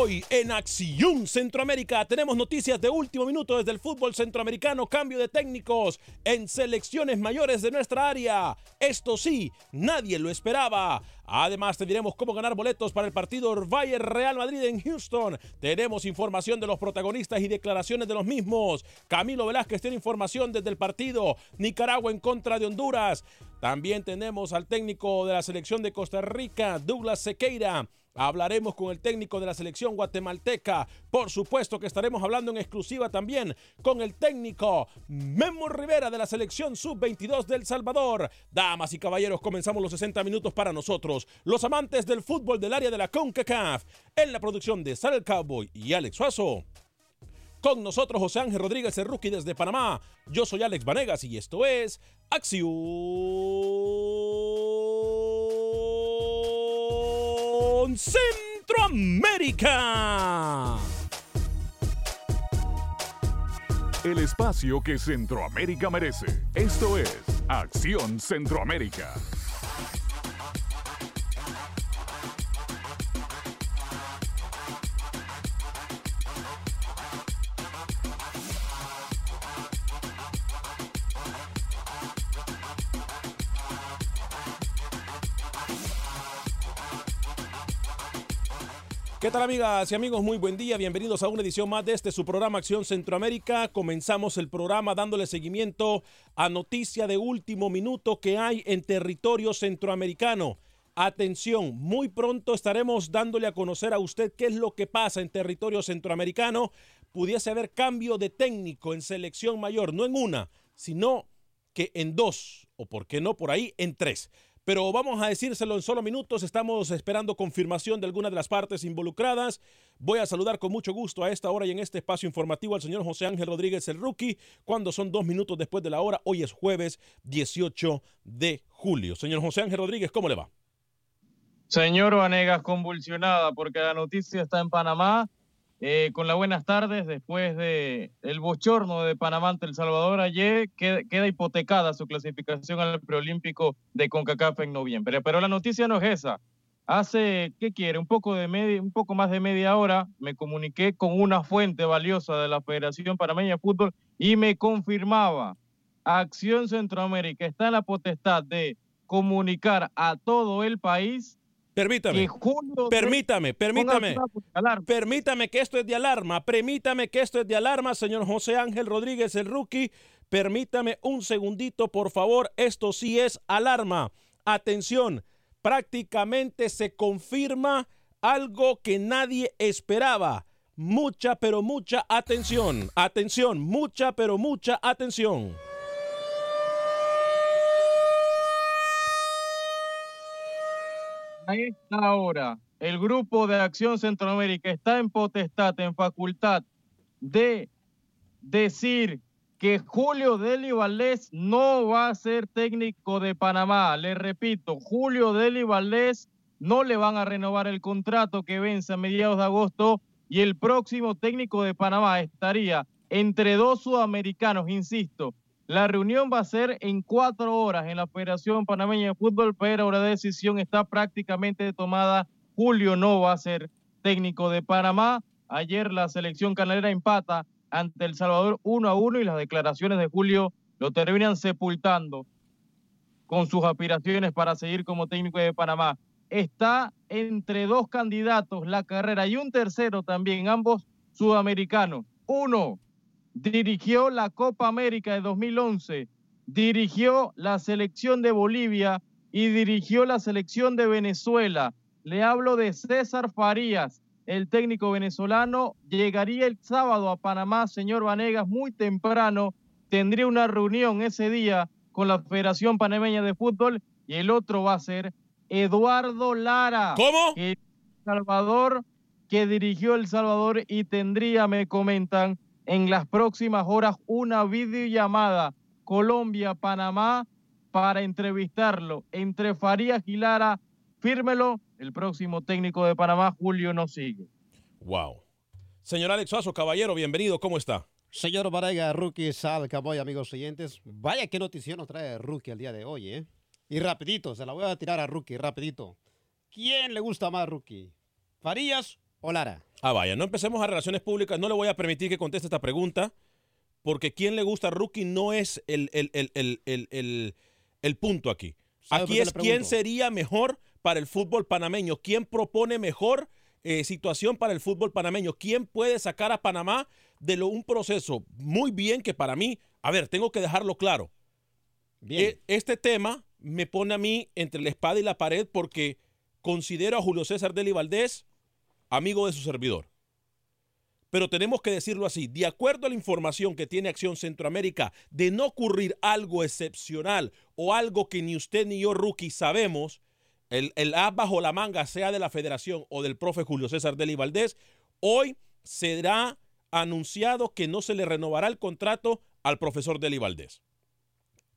Hoy en Acción Centroamérica tenemos noticias de último minuto desde el fútbol centroamericano, cambio de técnicos en selecciones mayores de nuestra área. Esto sí, nadie lo esperaba. Además, te diremos cómo ganar boletos para el partido Bayern Real Madrid en Houston. Tenemos información de los protagonistas y declaraciones de los mismos. Camilo Velázquez tiene información desde el partido Nicaragua en contra de Honduras. También tenemos al técnico de la selección de Costa Rica, Douglas Sequeira. Hablaremos con el técnico de la selección guatemalteca. Por supuesto que estaremos hablando en exclusiva también con el técnico Memo Rivera de la selección sub-22 del Salvador. Damas y caballeros, comenzamos los 60 minutos para nosotros, los amantes del fútbol del área de la CONCACAF, en la producción de Sal Cowboy y Alex Suazo. Con nosotros José Ángel Rodríguez, el rookie desde Panamá. Yo soy Alex Vanegas y esto es Acción Centroamérica. El espacio que Centroamérica merece. Esto es Acción Centroamérica. ¿Qué tal amigas y amigos? Muy buen día, bienvenidos a una edición más de este su programa Acción Centroamérica. Comenzamos el programa dándole seguimiento a noticia de último minuto que hay en territorio centroamericano. Atención, muy pronto estaremos dándole a conocer a usted qué es lo que pasa en territorio centroamericano. Pudiese haber cambio de técnico en selección mayor, no en una, sino que en dos, o por qué no por ahí, en tres. Pero vamos a decírselo en solo minutos. Estamos esperando confirmación de alguna de las partes involucradas. Voy a saludar con mucho gusto a esta hora y en este espacio informativo al señor José Ángel Rodríguez, el rookie, cuando son dos minutos después de la hora. Hoy es jueves 18 de julio. Señor José Ángel Rodríguez, ¿cómo le va? Señor Vanegas, convulsionada porque la noticia está en Panamá. Eh, con las buenas tardes, después de el bochorno de Panamá ante El Salvador ayer, queda, queda, hipotecada su clasificación al preolímpico de CONCACAF en noviembre. Pero la noticia no es esa. Hace, ¿qué quiere? Un poco, de media, un poco más de media hora me comuniqué con una fuente valiosa de la Federación Panameña de Fútbol y me confirmaba, Acción Centroamérica está en la potestad de comunicar a todo el país Permítame, permítame, permítame, permítame que esto es de alarma, permítame que esto es de alarma, señor José Ángel Rodríguez, el rookie, permítame un segundito, por favor, esto sí es alarma. Atención, prácticamente se confirma algo que nadie esperaba. mucha, pero mucha atención. Atención, mucha, pero mucha atención. A esta hora, el Grupo de Acción Centroamérica está en potestad, en facultad de decir que Julio Deli Valdés no va a ser técnico de Panamá. Le repito, Julio Deli Valdés no le van a renovar el contrato que vence a mediados de agosto y el próximo técnico de Panamá estaría entre dos sudamericanos, insisto. La reunión va a ser en cuatro horas en la Federación Panameña de Fútbol, pero la decisión está prácticamente tomada. Julio no va a ser técnico de Panamá. Ayer la selección canalera empata ante El Salvador 1 a 1 y las declaraciones de Julio lo terminan sepultando con sus aspiraciones para seguir como técnico de Panamá está entre dos candidatos la carrera y un tercero también, ambos sudamericanos. Uno dirigió la Copa América de 2011, dirigió la selección de Bolivia y dirigió la selección de Venezuela. Le hablo de César Farías, el técnico venezolano. Llegaría el sábado a Panamá, señor Vanegas, muy temprano. Tendría una reunión ese día con la Federación Panameña de Fútbol y el otro va a ser Eduardo Lara. ¿Cómo? El Salvador, que dirigió El Salvador y tendría, me comentan, en las próximas horas una videollamada Colombia-Panamá para entrevistarlo entre Farías y Lara. Fírmelo, el próximo técnico de Panamá, Julio, nos sigue. Wow. Señor Alex Suazo, caballero, bienvenido, ¿cómo está? Señor Varega, Rookie, Sal, Caboy, amigos oyentes. Vaya qué noticia nos trae Rookie el día de hoy, ¿eh? Y rapidito, se la voy a tirar a Rookie, rapidito. ¿Quién le gusta más, Rookie? ¿Farías o Lara? Ah, vaya, no empecemos a relaciones públicas. No le voy a permitir que conteste esta pregunta, porque quién le gusta a Rookie no es el, el, el, el, el punto aquí. Aquí es quién sería mejor para el fútbol panameño, quién propone mejor eh, situación para el fútbol panameño, quién puede sacar a Panamá de lo, un proceso muy bien que para mí, a ver, tengo que dejarlo claro. Bien. E, este tema me pone a mí entre la espada y la pared porque considero a Julio César Deli Valdés amigo de su servidor. Pero tenemos que decirlo así, de acuerdo a la información que tiene Acción Centroamérica de no ocurrir algo excepcional o algo que ni usted ni yo, rookie, sabemos, el, el A bajo la manga, sea de la federación o del profe Julio César Deli Valdés, hoy será anunciado que no se le renovará el contrato al profesor Deli Valdés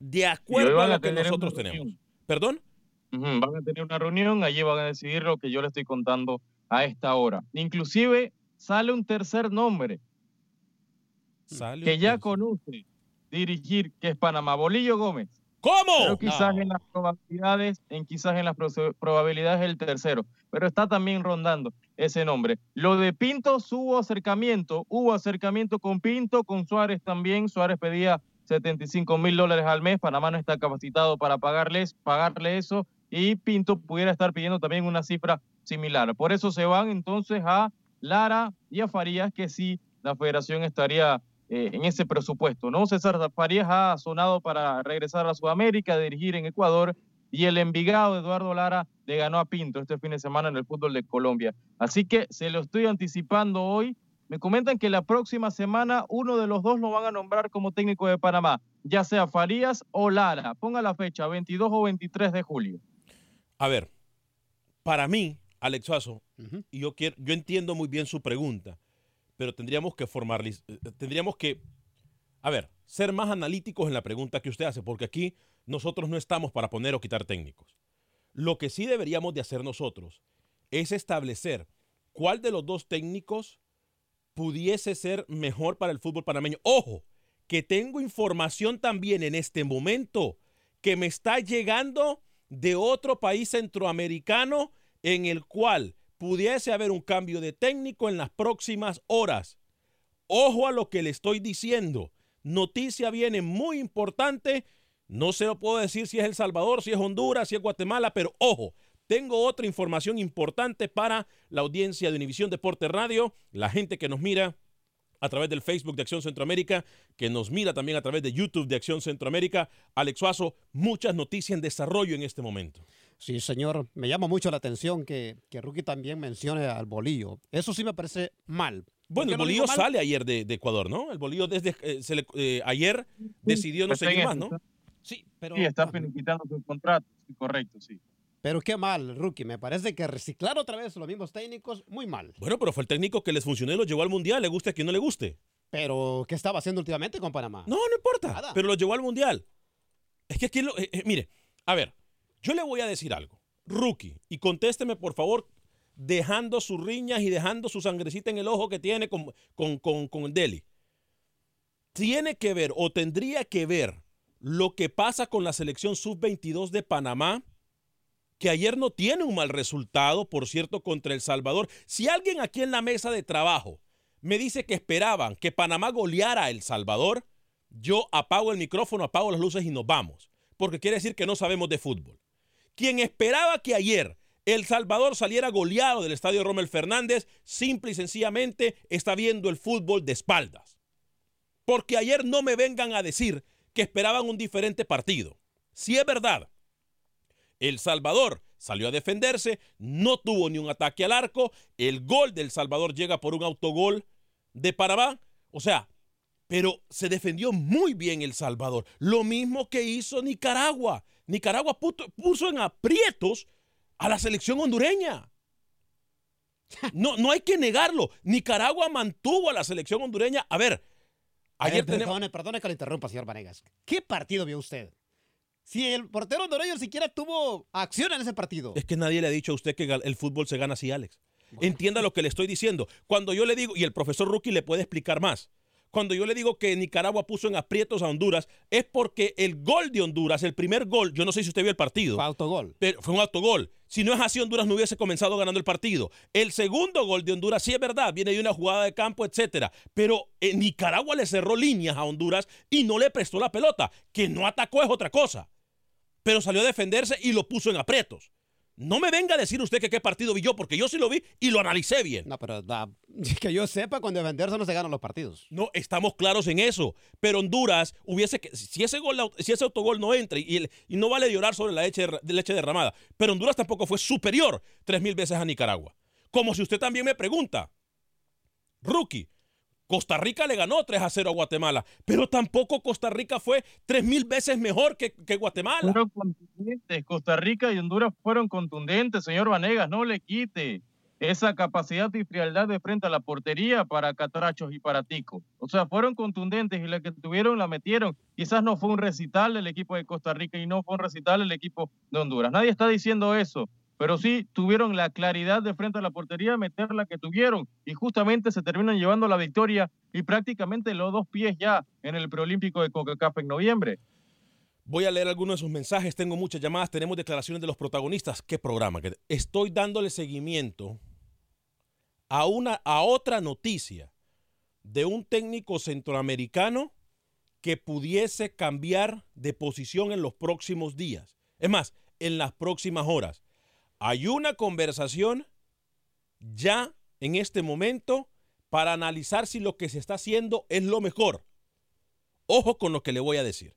de acuerdo a lo que nosotros tenemos. ¿Perdón? Van a tener una reunión, allí van a decidir lo que yo le estoy contando a esta hora. Inclusive sale un tercer nombre que ya conoce dirigir, que es Panamá, Bolillo Gómez. ¿Cómo? Pero quizás en las probabilidades, en quizás en las probabilidades el tercero, pero está también rondando ese nombre. Lo de Pinto hubo acercamiento, hubo acercamiento con Pinto, con Suárez también. Suárez pedía 75 mil dólares al mes. Panamá no está capacitado para pagarles, pagarle eso y Pinto pudiera estar pidiendo también una cifra similar. Por eso se van entonces a Lara y a Farías, que sí, la federación estaría eh, en ese presupuesto. ¿no? César Farías ha sonado para regresar a Sudamérica, dirigir en Ecuador, y el Envigado Eduardo Lara le ganó a Pinto este fin de semana en el fútbol de Colombia. Así que se lo estoy anticipando hoy me comentan que la próxima semana uno de los dos lo van a nombrar como técnico de Panamá, ya sea Farías o Lara. Ponga la fecha, 22 o 23 de julio. A ver, para mí, Alex Suazo, y yo, quiero, yo entiendo muy bien su pregunta, pero tendríamos que formar, eh, tendríamos que, a ver, ser más analíticos en la pregunta que usted hace, porque aquí nosotros no estamos para poner o quitar técnicos. Lo que sí deberíamos de hacer nosotros es establecer cuál de los dos técnicos pudiese ser mejor para el fútbol panameño. Ojo, que tengo información también en este momento que me está llegando de otro país centroamericano en el cual pudiese haber un cambio de técnico en las próximas horas. Ojo a lo que le estoy diciendo. Noticia viene muy importante. No se lo puedo decir si es El Salvador, si es Honduras, si es Guatemala, pero ojo, tengo otra información importante para la audiencia de Univisión Deporte Radio, la gente que nos mira a través del Facebook de Acción Centroamérica, que nos mira también a través de YouTube de Acción Centroamérica. Alex Suazo, muchas noticias en desarrollo en este momento. Sí, señor. Me llama mucho la atención que, que Rookie también mencione al bolillo. Eso sí me parece mal. Bueno, el lo bolillo sale ayer de, de Ecuador, ¿no? El bolillo desde eh, se le- eh, ayer decidió no seguir más, ¿no? Sí, pero, Sí, está finiquitando su contrato. Sí, correcto, sí. pero qué mal, Rookie. Me parece que reciclar otra vez los mismos técnicos, muy mal. Bueno, pero fue el técnico que les funcionó y los llevó al mundial, le guste a quien no le guste. Pero, ¿qué estaba haciendo últimamente con Panamá? No, no importa, Nada. pero los llevó al mundial. Es que aquí, lo, eh, eh, mire, a ver, yo le voy a decir algo. Rookie, y contésteme por favor, dejando sus riñas y dejando su sangrecita en el ojo que tiene con, con, con, con el Delhi. Tiene que ver o tendría que ver lo que pasa con la selección sub-22 de Panamá, que ayer no tiene un mal resultado, por cierto, contra El Salvador. Si alguien aquí en la mesa de trabajo me dice que esperaban que Panamá goleara a El Salvador, yo apago el micrófono, apago las luces y nos vamos, porque quiere decir que no sabemos de fútbol. Quien esperaba que ayer El Salvador saliera goleado del estadio Rommel Fernández, simple y sencillamente está viendo el fútbol de espaldas. Porque ayer no me vengan a decir que esperaban un diferente partido. Si es verdad, El Salvador salió a defenderse, no tuvo ni un ataque al arco, el gol del Salvador llega por un autogol de Panamá, o sea, pero se defendió muy bien El Salvador, lo mismo que hizo Nicaragua. Nicaragua puto- puso en aprietos a la selección hondureña. No, no hay que negarlo. Nicaragua mantuvo a la selección hondureña. A ver, ayer tenemos... perdone, perdone que le interrumpa, señor Vanegas. ¿Qué partido vio usted? Si el portero hondureño siquiera tuvo acción en ese partido. Es que nadie le ha dicho a usted que el fútbol se gana así, Alex. Entienda lo que le estoy diciendo. Cuando yo le digo, y el profesor Rookie le puede explicar más, cuando yo le digo que Nicaragua puso en aprietos a Honduras, es porque el gol de Honduras, el primer gol, yo no sé si usted vio el partido. Fue autogol. Pero fue un autogol. Si no es así, Honduras no hubiese comenzado ganando el partido. El segundo gol de Honduras, sí es verdad, viene de una jugada de campo, etcétera. Pero eh, Nicaragua le cerró líneas a Honduras y no le prestó la pelota. Que no atacó es otra cosa. Pero salió a defenderse y lo puso en aprietos. No me venga a decir usted que qué partido vi yo, porque yo sí lo vi y lo analicé bien. No, pero da- que yo sepa, cuando defenderse no se ganan los partidos. No, estamos claros en eso. Pero Honduras hubiese que. Si ese, gol, si ese autogol no entra y, el- y no vale llorar sobre la leche, de leche derramada. Pero Honduras tampoco fue superior tres mil veces a Nicaragua. Como si usted también me pregunta, Rookie, Costa Rica le ganó 3 a 0 a Guatemala, pero tampoco Costa Rica fue tres mil veces mejor que, Guatemala. Fueron contundentes. Costa Rica y Honduras fueron contundentes, señor Vanegas. No le quite esa capacidad y frialdad de frente a la portería para Catrachos y para Tico. O sea, fueron contundentes y la que tuvieron la metieron. Quizás no fue un recital del equipo de Costa Rica y no fue un recital del equipo de Honduras. Nadie está diciendo eso. Pero sí tuvieron la claridad de frente a la portería, meter la que tuvieron y justamente se terminan llevando la victoria y prácticamente los dos pies ya en el preolímpico de CONCACAF en noviembre. Voy a leer algunos de sus mensajes. Tengo muchas llamadas. Tenemos declaraciones de los protagonistas. ¿Qué programa? Estoy dándole seguimiento a, una, a otra noticia de un técnico centroamericano que pudiese cambiar de posición en los próximos días. Es más, en las próximas horas. Hay una conversación ya en este momento para analizar si lo que se está haciendo es lo mejor. Ojo con lo que le voy a decir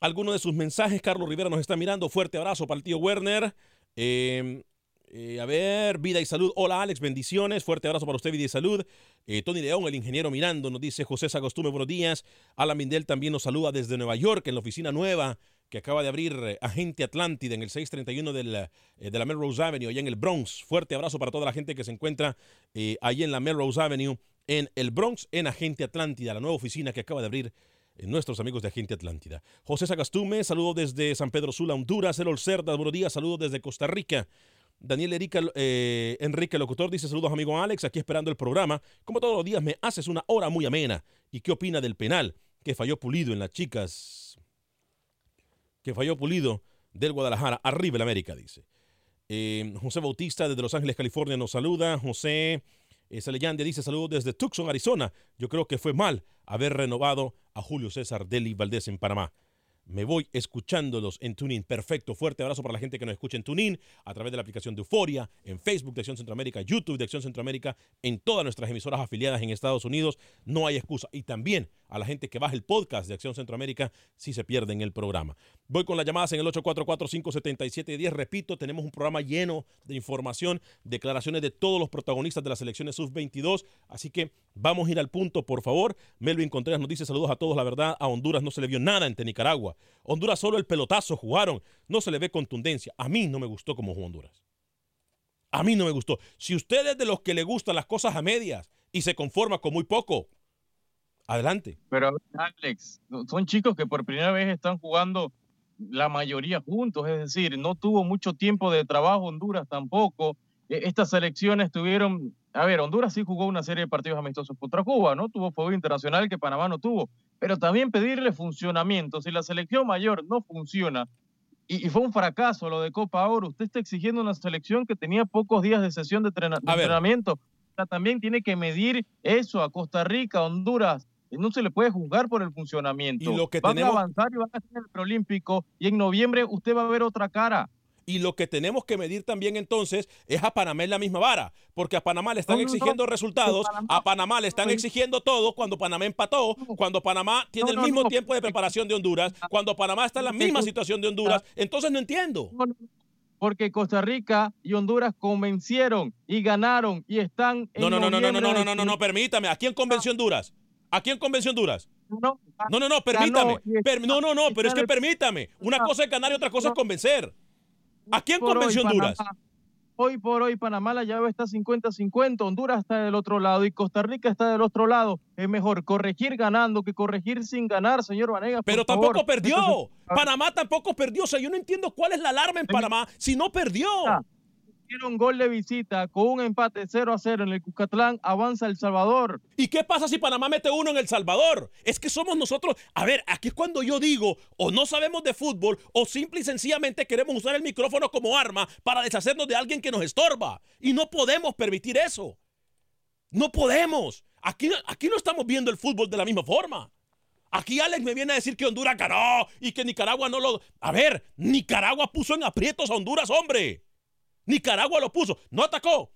algunos de sus mensajes. Carlos Rivera nos está mirando. Fuerte abrazo para el tío Werner. Eh, eh, a ver, vida y salud. Hola Alex, bendiciones. Fuerte abrazo para usted, vida y salud. Eh, Tony León, el ingeniero mirando, nos dice José Sagostume, buenos días. Alan Mindel también nos saluda desde Nueva York, en la oficina nueva que acaba de abrir eh, Agente Atlántida en el 631 del, eh, de la Melrose Avenue, allá en el Bronx. Fuerte abrazo para toda la gente que se encuentra eh, allí en la Melrose Avenue, en el Bronx, en Agente Atlántida, la nueva oficina que acaba de abrir eh, nuestros amigos de Agente Atlántida. José Sagastume, saludos desde San Pedro Sula, Honduras. Erol Cerda, buenos días, saludos desde Costa Rica. Daniel Erica, eh, Enrique Locutor dice saludos amigo Alex, aquí esperando el programa. Como todos los días me haces una hora muy amena. ¿Y qué opina del penal que falló Pulido en las chicas? Que falló Pulido del Guadalajara. Arriba el América, dice. Eh, José Bautista desde Los Ángeles, California nos saluda. José eh, Saleyandia dice saludos desde Tucson, Arizona. Yo creo que fue mal haber renovado a Julio César Deli Valdés en Panamá. Me voy escuchándolos en TuneIn. Perfecto. Fuerte abrazo para la gente que nos escucha en TuneIn, a través de la aplicación de Euforia, en Facebook de Acción Centroamérica, YouTube de Acción Centroamérica, en todas nuestras emisoras afiliadas en Estados Unidos. No hay excusa. Y también a la gente que baja el podcast de Acción Centroamérica si se pierden el programa. Voy con las llamadas en el 844-577-10. Repito, tenemos un programa lleno de información, declaraciones de todos los protagonistas de las elecciones sub-22. Así que vamos a ir al punto, por favor. Melvin Contreras nos dice saludos a todos. La verdad, a Honduras no se le vio nada ante Nicaragua. Honduras solo el pelotazo jugaron. No se le ve contundencia. A mí no me gustó como jugó Honduras. A mí no me gustó. Si usted es de los que le gustan las cosas a medias y se conforma con muy poco, adelante. Pero Alex, son chicos que por primera vez están jugando la mayoría juntos, es decir, no tuvo mucho tiempo de trabajo Honduras tampoco. E, estas selecciones tuvieron, a ver, Honduras sí jugó una serie de partidos amistosos contra Cuba, ¿no? Tuvo fuego internacional que Panamá no tuvo, pero también pedirle funcionamiento. Si la selección mayor no funciona, y, fue un fracaso lo de Copa Oro. Usted está exigiendo una selección que tenía pocos días de sesión de, entrenamiento. también tiene que medir eso a Costa Rica, Honduras. No se le puede juzgar por el funcionamiento. Y lo que van tenemos... a avanzar y van a hacer el preolímpico y en noviembre usted va a ver otra cara. Y lo que tenemos que medir también entonces es a Panamá en la misma vara, porque a Panamá le están exigiendo resultados, a Panamá le están exigiendo todo cuando Panamá empató, cuando Panamá tiene el mismo tiempo de preparación de Honduras, cuando Panamá está en la misma situación de Honduras. Entonces no entiendo. Porque Costa Rica y Honduras convencieron y ganaron y están en No, no, no, no, no, no, no, no, no, no, permítame. ¿A quién convenció Honduras? ¿A quién convenció Honduras? No, no, no, permítame. no, no, no, pero es que permítame. Una cosa es ganar y otra cosa es convencer. ¿A quién convenció Honduras? hoy por hoy Panamá la llave está 50-50, Honduras está del otro lado y Costa Rica está del otro lado. Es mejor corregir ganando que corregir sin ganar, señor Vanegas. Pero tampoco perdió. Panamá tampoco perdió. O sea, yo no entiendo cuál es la alarma en Panamá si no perdió un gol de visita con un empate 0 a 0 en el Cuscatlán, avanza El Salvador. ¿Y qué pasa si Panamá mete uno en El Salvador? Es que somos nosotros. A ver, aquí es cuando yo digo, o no sabemos de fútbol, o simple y sencillamente queremos usar el micrófono como arma para deshacernos de alguien que nos estorba. Y no podemos permitir eso. No podemos. Aquí, aquí no estamos viendo el fútbol de la misma forma. Aquí Alex me viene a decir que Honduras ganó y que Nicaragua no lo... A ver, Nicaragua puso en aprietos a Honduras, hombre. Nicaragua lo puso, no atacó,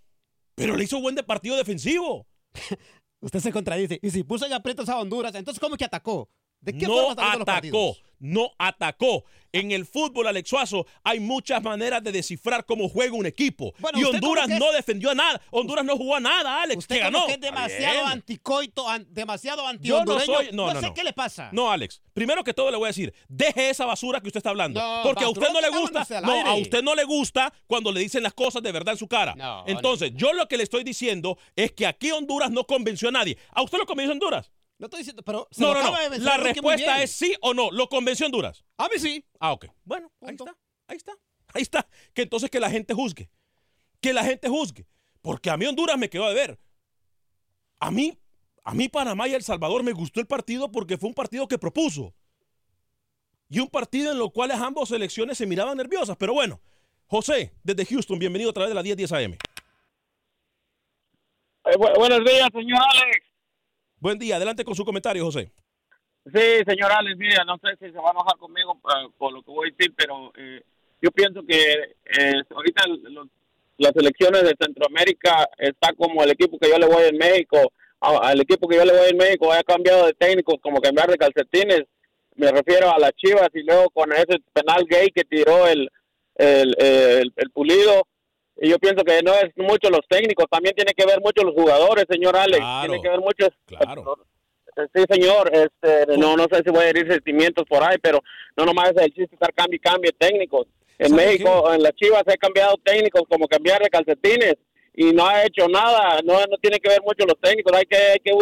pero le hizo buen de partido defensivo. Usted se contradice. Y si puso en aprietos a Honduras, entonces ¿cómo que atacó? ¿De qué no atacó, no atacó. En el fútbol, Alex Suazo, hay muchas maneras de descifrar cómo juega un equipo. y Honduras no defendió a nada. Honduras no jugó a nada, Alex. Usted que ganó. es demasiado anticoito, demasiado anti Yo no soy. No, no, sé qué le pasa. No, Alex. Primero que todo le voy a decir, deje esa basura que usted está hablando. porque a usted no le gusta. No, a usted no le gusta cuando le dicen las cosas de verdad en su cara. Entonces, yo lo que le estoy diciendo es que aquí Honduras no convenció a nadie. ¿A usted lo convenció Honduras? No estoy diciendo, pero. no, no, no. La respuesta es sí o no. ¿Lo convenció Honduras? A mí sí. Ah, ok. Bueno, ahí está. Ahí está. Ahí está. Que entonces que la gente juzgue. Que la gente juzgue. Porque a mí Honduras me quedó de ver. A mí, a mí Panamá y El Salvador me gustó el partido porque fue un partido que propuso. Y un partido en lo cual ambas selecciones se miraban nerviosas. Pero bueno, José, desde Houston, bienvenido a través de la 1010 AM. Eh, buenos días, señor Alex. Buen día, adelante con su comentario, José. Sí, señor Alex, mira, no sé si se va a enojar conmigo uh, por lo que voy a decir, pero eh, yo pienso que eh, ahorita las elecciones de Centroamérica está como el equipo que yo le voy en México, al equipo que yo le voy en México haya cambiado de técnico, como cambiar de calcetines, me refiero a las Chivas y luego con ese penal gay que tiró el, el, el pulido, y yo pienso que no es mucho los técnicos, también tiene que ver mucho los jugadores, señor Alex. tiene que ver mucho. Claro. Sí, señor. Este, no, no sé si voy a herir sentimientos por ahí, pero no nomás es el chiste estar cambio y cambio técnicos. En México, en las Chivas, he cambiado técnicos como cambiar de calcetines y no ha hecho nada. No, no tiene que ver mucho los técnicos. Hay que, hay que,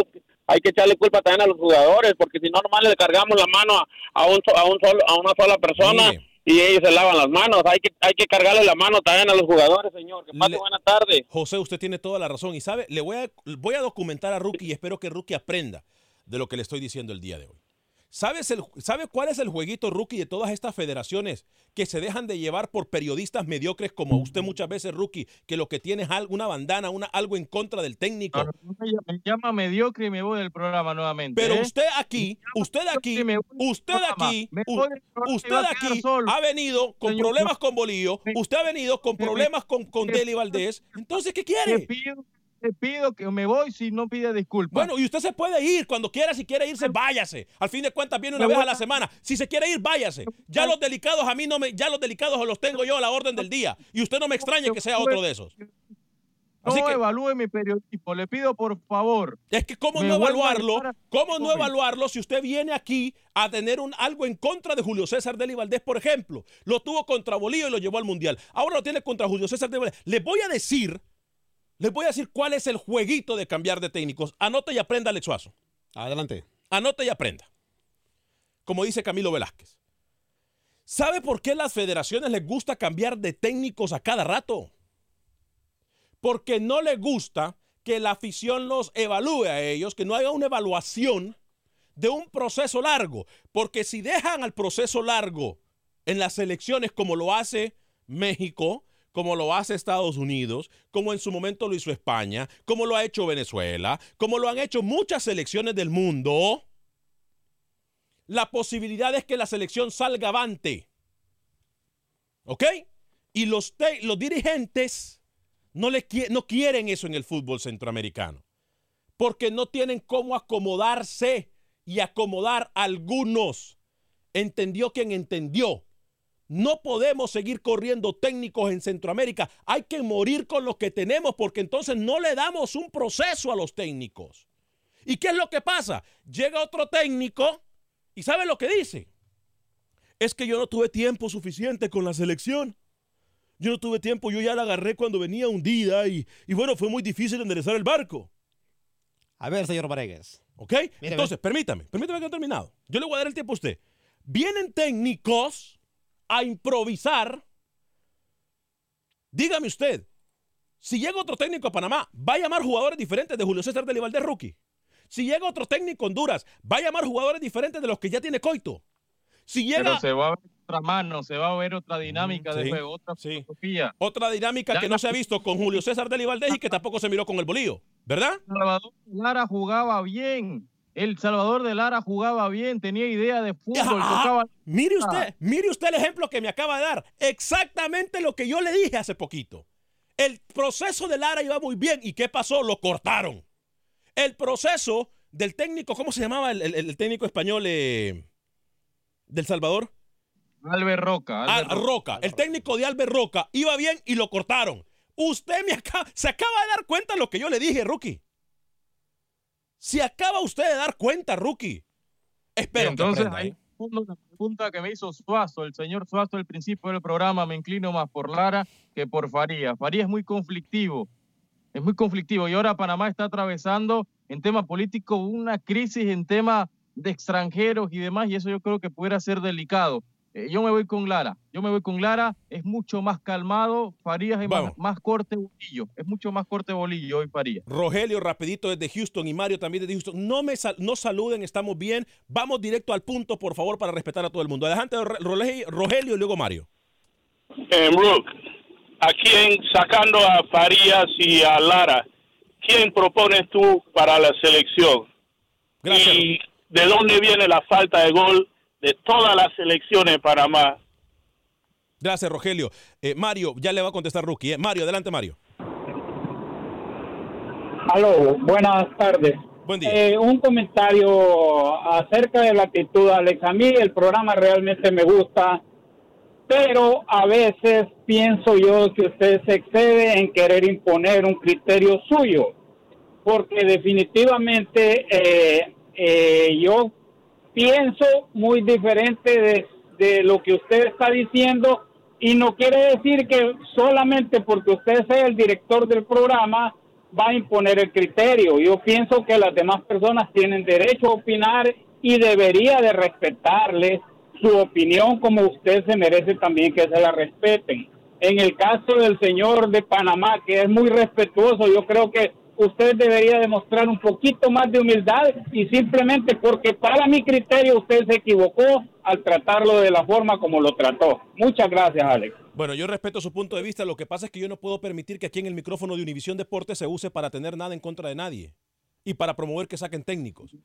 hay que echarle culpa también a los jugadores, porque si no, nomás le cargamos la mano a, un, a, un solo, a una sola persona y ellos se lavan las manos. Hay que, hay que cargarle la mano también a los jugadores, señor. Que pase buena tarde. José, usted tiene toda la razón. Y sabe, le voy a, voy a documentar a Rookie y espero que Rookie aprenda de lo que le estoy diciendo el día de hoy. ¿Sabes el, ¿Sabe cuál es el jueguito rookie de todas estas federaciones que se dejan de llevar por periodistas mediocres como usted muchas veces, rookie, que lo que tiene es una bandana, una, algo en contra del técnico? me llama mediocre y me voy del programa nuevamente. Pero ¿eh? usted aquí, usted aquí, usted aquí, usted aquí ha venido con problemas con Bolillo, usted ha venido con problemas con, con Deli Valdés. Entonces, ¿qué quiere? Te pido que me voy si no pide disculpas. Bueno, y usted se puede ir cuando quiera, si quiere irse, váyase. Al fin de cuentas viene una vez a la semana. Si se quiere ir, váyase. Ya los delicados a mí no me, ya los delicados los tengo yo a la orden del día. Y usted no me extrañe que sea otro de esos. Así no que- evalúe mi periodismo, le pido por favor. Es que cómo no evaluarlo, a- cómo no evaluarlo si usted viene aquí a tener un, algo en contra de Julio César Deli Valdés, por ejemplo. Lo tuvo contra Bolívar y lo llevó al Mundial. Ahora lo tiene contra Julio César Deli Valdés. Les voy a decir, les voy a decir cuál es el jueguito de cambiar de técnicos. Anote y aprenda, Alex Suazo. Adelante. Anote y aprenda. Como dice Camilo Velázquez. ¿Sabe por qué las federaciones les gusta cambiar de técnicos a cada rato? Porque no les gusta que la afición los evalúe a ellos, que no haya una evaluación de un proceso largo. Porque si dejan al proceso largo en las elecciones como lo hace México, como lo hace Estados Unidos, como en su momento lo hizo España, como lo ha hecho Venezuela, como lo han hecho muchas selecciones del mundo, la posibilidad es que la selección salga avante. ¿Ok? Y los, los dirigentes no, no quieren eso en el fútbol centroamericano. Porque no tienen cómo acomodarse y acomodar a algunos. Entendió quien entendió. No podemos seguir corriendo técnicos en Centroamérica. Hay que morir con los que tenemos porque entonces no le damos un proceso a los técnicos. ¿Y qué es lo que pasa? Llega otro técnico y ¿sabe lo que dice? Es que yo no tuve tiempo suficiente con la selección. Yo no tuve tiempo, yo ya la agarré cuando venía hundida y, y bueno, fue muy difícil enderezar el barco. A ver, señor Varegues. ¿Ok? Entonces, permítame, permítame que he terminado. Yo le voy a dar el tiempo a usted. Vienen técnicos a improvisar. Dígame usted, si llega otro técnico a Panamá, ¿va a llamar jugadores diferentes de Julio César de Valdés Rookie? Si llega otro técnico a Honduras, ¿va a llamar jugadores diferentes de los que ya tiene Coito? Si llega... Pero se va a ver otra mano, se va a ver otra dinámica de sí, juego, otra filosofía. Otra dinámica Ya que la- no se ha visto con Julio César de Valdés y que tampoco se miró con el bolillo, ¿verdad? Salvador Lara jugaba bien. El Salvador de Lara jugaba bien, tenía idea de fútbol, Ah, tocaba. Mire usted, mire usted el ejemplo que me acaba de dar. Exactamente lo que yo le dije hace poquito. El proceso de Lara iba muy bien. ¿Y qué pasó? Lo cortaron. El proceso del técnico, ¿cómo se llamaba el, el- el técnico español eh, del Salvador? Albert Roca. Al- Albert Roca. El técnico de Albert Roca iba bien y lo cortaron. Usted me acaba, se acaba de dar cuenta de lo que yo le dije, Rookie. Se acaba usted de dar cuenta, Rookie. Espero Entonces, que aprenda, ahí ¿eh? la pregunta que me hizo Suazo, el señor Suazo al principio del programa, me inclino más por Lara que por Faría. Faría es muy conflictivo, es muy conflictivo y ahora Panamá está atravesando en tema político una crisis en tema de extranjeros y demás y eso yo creo que pudiera ser delicado. Eh, yo me voy con Lara, yo me voy con Lara, es mucho más calmado, Farías es más, más corte bolillo, es mucho más corte bolillo hoy Farías. Rogelio, rapidito desde Houston y Mario también desde Houston. No me sal- no saluden, estamos bien. Vamos directo al punto, por favor, para respetar a todo el mundo. Adelante, Ro- Rogelio, Rogelio y luego Mario. Eh, Brooke, ¿a quién, sacando a Farías y a Lara, quién propones tú para la selección? Gracias. ¿Y de dónde viene la falta de gol de todas las selecciones de Panamá? Gracias, Rogelio. Eh, Mario, ya le va a contestar Rookie. ¿eh? Mario, adelante, Mario. Aló, buenas tardes. Buen día. Eh, un comentario acerca de la actitud, Alex. A mí el programa realmente me gusta, pero a veces pienso yo que usted se excede en querer imponer un criterio suyo, porque definitivamente eh, eh, yo pienso muy diferente de, lo que usted está diciendo y no quiere decir que solamente porque usted sea el director del programa va a imponer el criterio. Yo pienso que las demás personas tienen derecho a opinar y debería de respetarles su opinión como usted se merece también que se la respeten. En el caso del señor de Panamá, que es muy respetuoso, yo creo que usted debería demostrar un poquito más de humildad y simplemente porque para mi criterio usted se equivocó al tratarlo de la forma como lo trató. Muchas gracias, Alex. Bueno, yo respeto su punto de vista. Lo que pasa es que yo no puedo permitir que aquí en el micrófono de Univisión Deportes se use para tener nada en contra de nadie y para promover que saquen técnicos.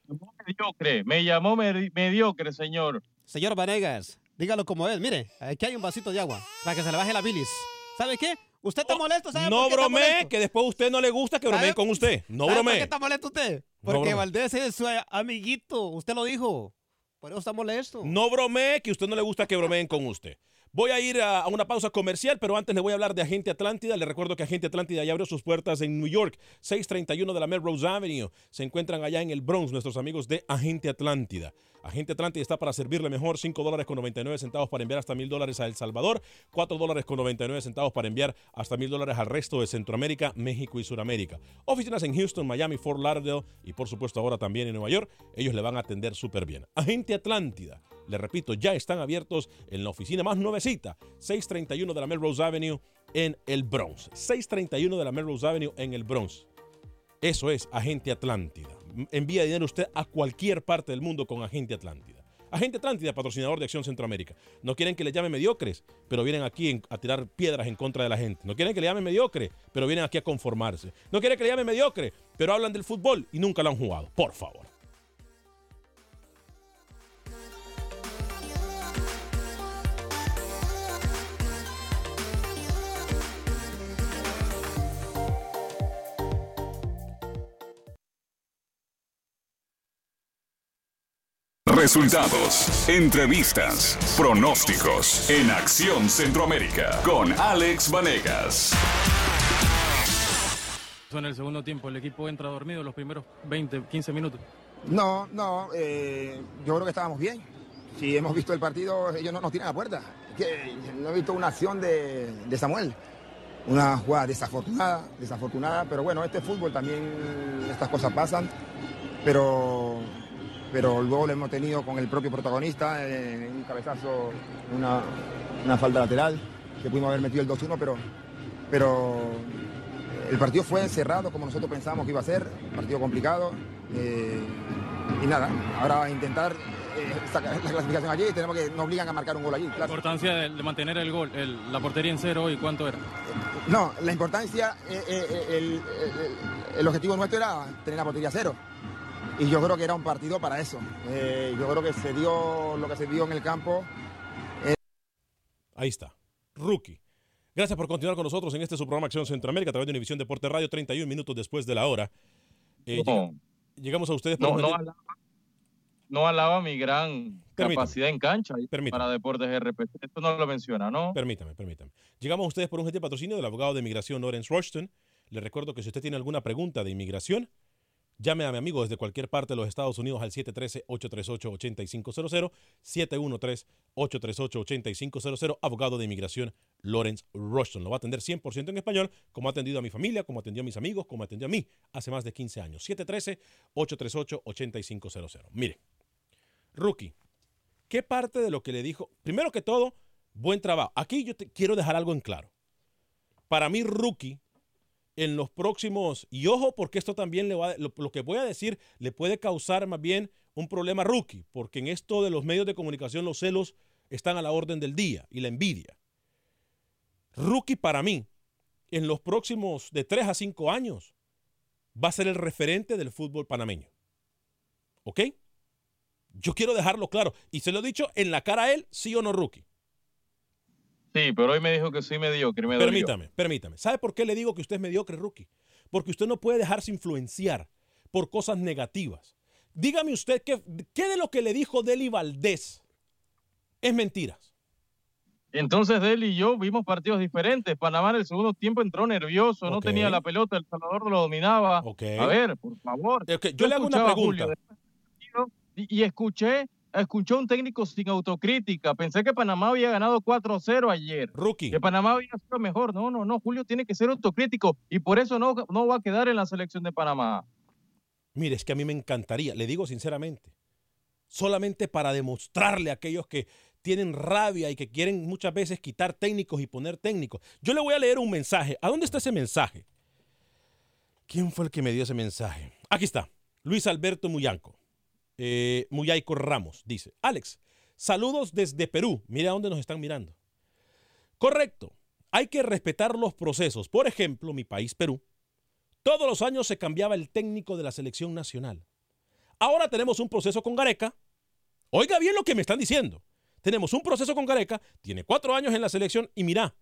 Mediocre, me llamó medi- mediocre, señor. Señor Vanegas, dígalo como es. Mire, aquí hay un vasito de agua para que se le baje la bilis. ¿Sabe qué? ¿Usted está molesto? ¿Sabe No por qué está bromee, molesto? que después a usted no le gusta que ¿Sabe- bromeen con usted. No ¿Sabe por bromee. qué está molesto usted? Porque bromee. Valdés es su amiguito. Usted lo dijo. Por eso está molesto. No bromee, que a usted no le gusta que bromeen con usted. Voy a ir a, a una pausa comercial, pero antes le voy a hablar de Agente Atlántida. Le recuerdo que Agente Atlántida ya abrió sus puertas en New York, 631 de la Melrose Avenue. Se encuentran allá en el Bronx nuestros amigos de Agente Atlántida. Agente Atlántida está para servirle mejor 5 dólares con 99 centavos para enviar hasta mil dólares a El Salvador, 4 dólares con 99 centavos para enviar hasta mil dólares al resto de Centroamérica, México y Suramérica. Oficinas en Houston, Miami, Fort Lauderdale y por supuesto ahora también en Nueva York. Ellos le van a atender súper bien. Agente Atlántida. Le repito, ya están abiertos en la oficina más nuevecita, 631 de la Melrose Avenue en el Bronx. 631 de la Melrose Avenue en el Bronx. Eso es Agente Atlántida. Envía dinero usted a cualquier parte del mundo con Agente Atlántida. Agente Atlántida, patrocinador de Acción Centroamérica. No quieren que le llamen mediocres, pero vienen aquí a tirar piedras en contra de la gente. No quieren que le llamen mediocre, pero vienen aquí a conformarse. No quieren que le llamen mediocre, pero hablan del fútbol y nunca lo han jugado. Por favor. Resultados, entrevistas, pronósticos en Acción Centroamérica con Alex Vanegas. En el segundo tiempo el equipo entra dormido los primeros 20, 15 minutos. No, no, eh, yo creo que estábamos bien. Si hemos visto el partido, ellos no nos tiran a la puerta. Que no he visto una acción de, de Samuel. Una jugada desafortunada, desafortunada, pero bueno, este fútbol también, estas cosas pasan. Pero, pero luego lo hemos tenido con el propio protagonista, en un cabezazo, una, una falta lateral, que pudimos haber metido el 2-1, pero, pero el partido fue cerrado como nosotros pensábamos que iba a ser, partido complicado. eh, y nada, ahora intentar eh, sacar la clasificación allí, tenemos que, nos obligan a marcar un gol allí. La importancia de, de mantener el gol, el- la portería en cero y cuánto era. No, la importancia, eh, eh, eh, el, el- el objetivo nuestro era tener la portería cero. Y yo creo que era un partido para eso. Eh, yo creo que se dio lo que se dio en el campo. Ahí está. Rookie. Gracias por continuar con nosotros en este su programa Acción Centroamérica a través de Univisión Deporte Radio, 31 minutos después de la hora. Eh, No. llegamos a ustedes por No, un no, alaba, no alaba mi gran Permítame. capacidad en cancha Permítame. para Deportes RPC. Esto no lo menciona, ¿no? Permítame, permítame. Llegamos a ustedes por un gentil patrocinio del abogado de inmigración Lawrence Rushton. Le recuerdo que si usted tiene alguna pregunta de inmigración, llame a mi amigo desde cualquier parte de los Estados Unidos al 713-838-8500, 713-838-8500, abogado de inmigración Lawrence Rushton. Lo va a atender 100% en español, como ha atendido a mi familia, como atendió a mis amigos, como atendió a mí hace más de 15 años. 713-838-8500. Mire, rookie, ¿qué parte de lo que le dijo? Primero que todo, buen trabajo. Aquí yo te quiero dejar algo en claro. Para mí, rookie, en los próximos, y ojo, porque esto también le va, lo, lo que voy a decir le puede causar más bien un problema rookie, porque en esto de los medios de comunicación los celos están a la orden del día y la envidia. Rookie para mí, en los próximos de 3 a 5 años, va a ser el referente del fútbol panameño. ¿Ok? Yo quiero dejarlo claro. Y se lo he dicho en la cara a él, sí o no, rookie. Sí, pero hoy me dijo que soy mediocre. Me dolió. Permítame, permítame. ¿Sabe por qué le digo que usted es mediocre, rookie? Porque usted no puede dejarse influenciar por cosas negativas. Dígame usted qué, qué de lo que le dijo Deli Valdés es mentiras. Entonces él y yo vimos partidos diferentes. Panamá en el segundo tiempo entró nervioso, no tenía la pelota, El Salvador lo dominaba. A ver, por favor. yo le hago una pregunta. Julio y escuché, escuché a un técnico sin autocrítica. Pensé que Panamá había ganado 4-0 ayer. Rookie. Que Panamá había sido mejor. No, no, no. Julio tiene que ser autocrítico y por eso no, no va a quedar en la selección de Panamá. Mire, es que a mí me encantaría, le digo sinceramente, solamente para demostrarle a aquellos que tienen rabia y que quieren muchas veces quitar técnicos y poner técnicos. Yo le voy a leer un mensaje. ¿A dónde está ese mensaje? ¿Quién fue el que me dio ese mensaje? Aquí está. Luis Alberto Muyanco. Eh, Muyaico Ramos dice, Alex, saludos desde Perú. Mira dónde nos están mirando. Correcto. Hay que respetar los procesos. Por ejemplo, mi país, Perú, todos los años se cambiaba el técnico de la selección nacional. Ahora tenemos un proceso con Gareca. Oiga bien lo que me están diciendo. Tenemos un proceso con Gareca, tiene cuatro años en la selección y mira,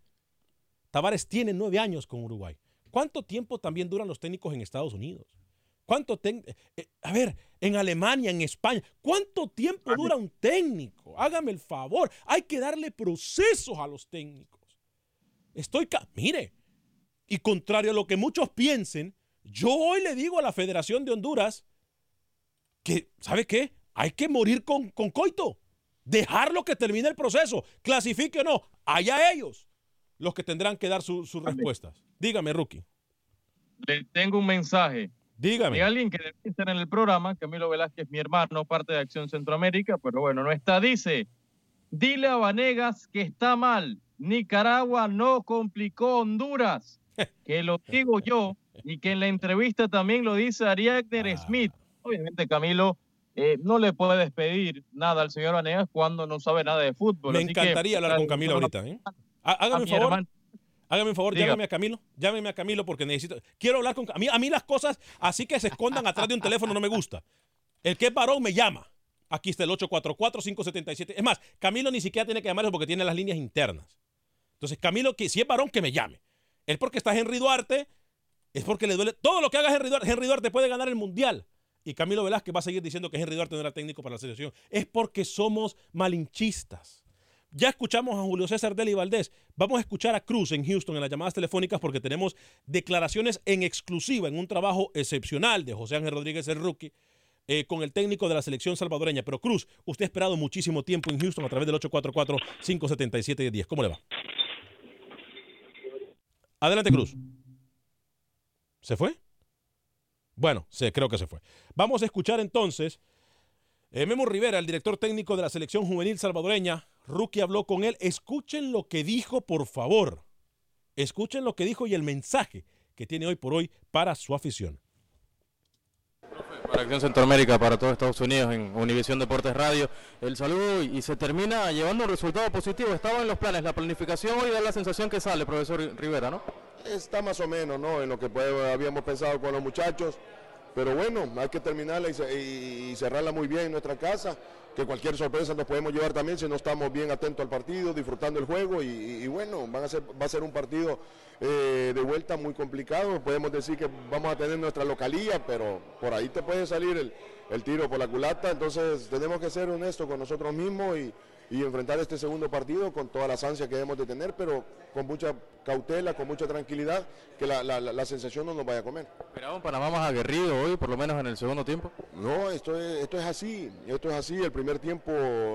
Tavares tiene nueve años con Uruguay. ¿Cuánto tiempo también duran los técnicos en Estados Unidos? ¿Cuánto ten- eh, a ver, en Alemania, en España, ¿cuánto tiempo dura un técnico? Hágame el favor. Hay que darle procesos a los técnicos. Estoy, ca- mire, y contrario a lo que muchos piensen, yo hoy le digo a la Federación de Honduras que, ¿sabe qué? Hay que morir con, con coito. Dejarlo que termine el proceso. Clasifique o no. Allá ellos los que tendrán que dar su- sus respuestas. Dígame, Rookie. Le tengo un mensaje. Dígame. De alguien que debe estar en el programa, Camilo Velázquez, mi hermano, parte de Acción Centroamérica, pero bueno, no está. Dice, dile a Vanegas que está mal. Nicaragua no complicó Honduras. Que lo digo yo y que en la entrevista también lo dice Ariadner Smith. Obviamente, Camilo, eh, no le puedes pedir nada al señor Vanegas cuando no sabe nada de fútbol. Me Así que, encantaría hablar con Camilo ahorita. ¿eh? Há- Hágame un favor. hermano. Hágame un favor, Diga. llámeme a Camilo. Llámeme a Camilo porque necesito. Quiero hablar con. A mí, a mí las cosas así que se escondan atrás de un teléfono no me gusta. El que es varón me llama. Aquí está el 844-577. Es más, Camilo ni siquiera tiene que llamarlo porque tiene las líneas internas. Entonces, Camilo, que si es varón, que me llame. Es porque está Henry Duarte, es porque le duele. Todo lo que haga Henry Duarte, Henry Duarte puede ganar el mundial. Y Camilo Velázquez va a seguir diciendo que Henry Duarte no era técnico para la selección. Es porque somos malinchistas. Ya escuchamos a Julio César Deli Valdés. Vamos a escuchar a Cruz en Houston en las llamadas telefónicas porque tenemos declaraciones en exclusiva en un trabajo excepcional de José Ángel Rodríguez el rookie eh, con el técnico de la selección salvadoreña. Pero Cruz, usted ha esperado muchísimo tiempo en Houston a través del 844-577-10. ¿Cómo le va? Adelante, Cruz. ¿Se fue? Bueno, sí, creo que se fue. Vamos a escuchar entonces. Eh, Memo Rivera, el director técnico de la selección juvenil salvadoreña, Rookie habló con él. Escuchen lo que dijo, por favor. Escuchen lo que dijo y el mensaje que tiene hoy por hoy para su afición. Para Acción Centroamérica, para todo Estados Unidos, en Univisión Deportes Radio. El saludo y se termina llevando un resultado positivo. Estaba en los planes, la planificación hoy da la sensación que sale, profesor Rivera, ¿no? Está más o menos, ¿no? En lo que pues, habíamos pensado con los muchachos. Pero bueno, hay que terminarla y, y- cerrarla muy bien en nuestra casa. Que cualquier sorpresa nos podemos llevar también si no estamos bien atentos al partido, disfrutando el juego. Y bueno, van a ser, va a ser un partido eh, de vuelta muy complicado. Podemos decir que vamos a tener nuestra localía, pero por ahí te puede salir el, el tiro por la culata. Entonces tenemos que ser honestos con nosotros mismos y, y enfrentar este segundo partido con todas las ansias que debemos de tener, pero con mucha cautela, con mucha tranquilidad, que la, la- la- sensación no nos vaya a comer. Esperaba un Panamá más aguerrido hoy, por lo menos en el segundo tiempo. No, esto es, esto es así, esto es así. El primer tiempo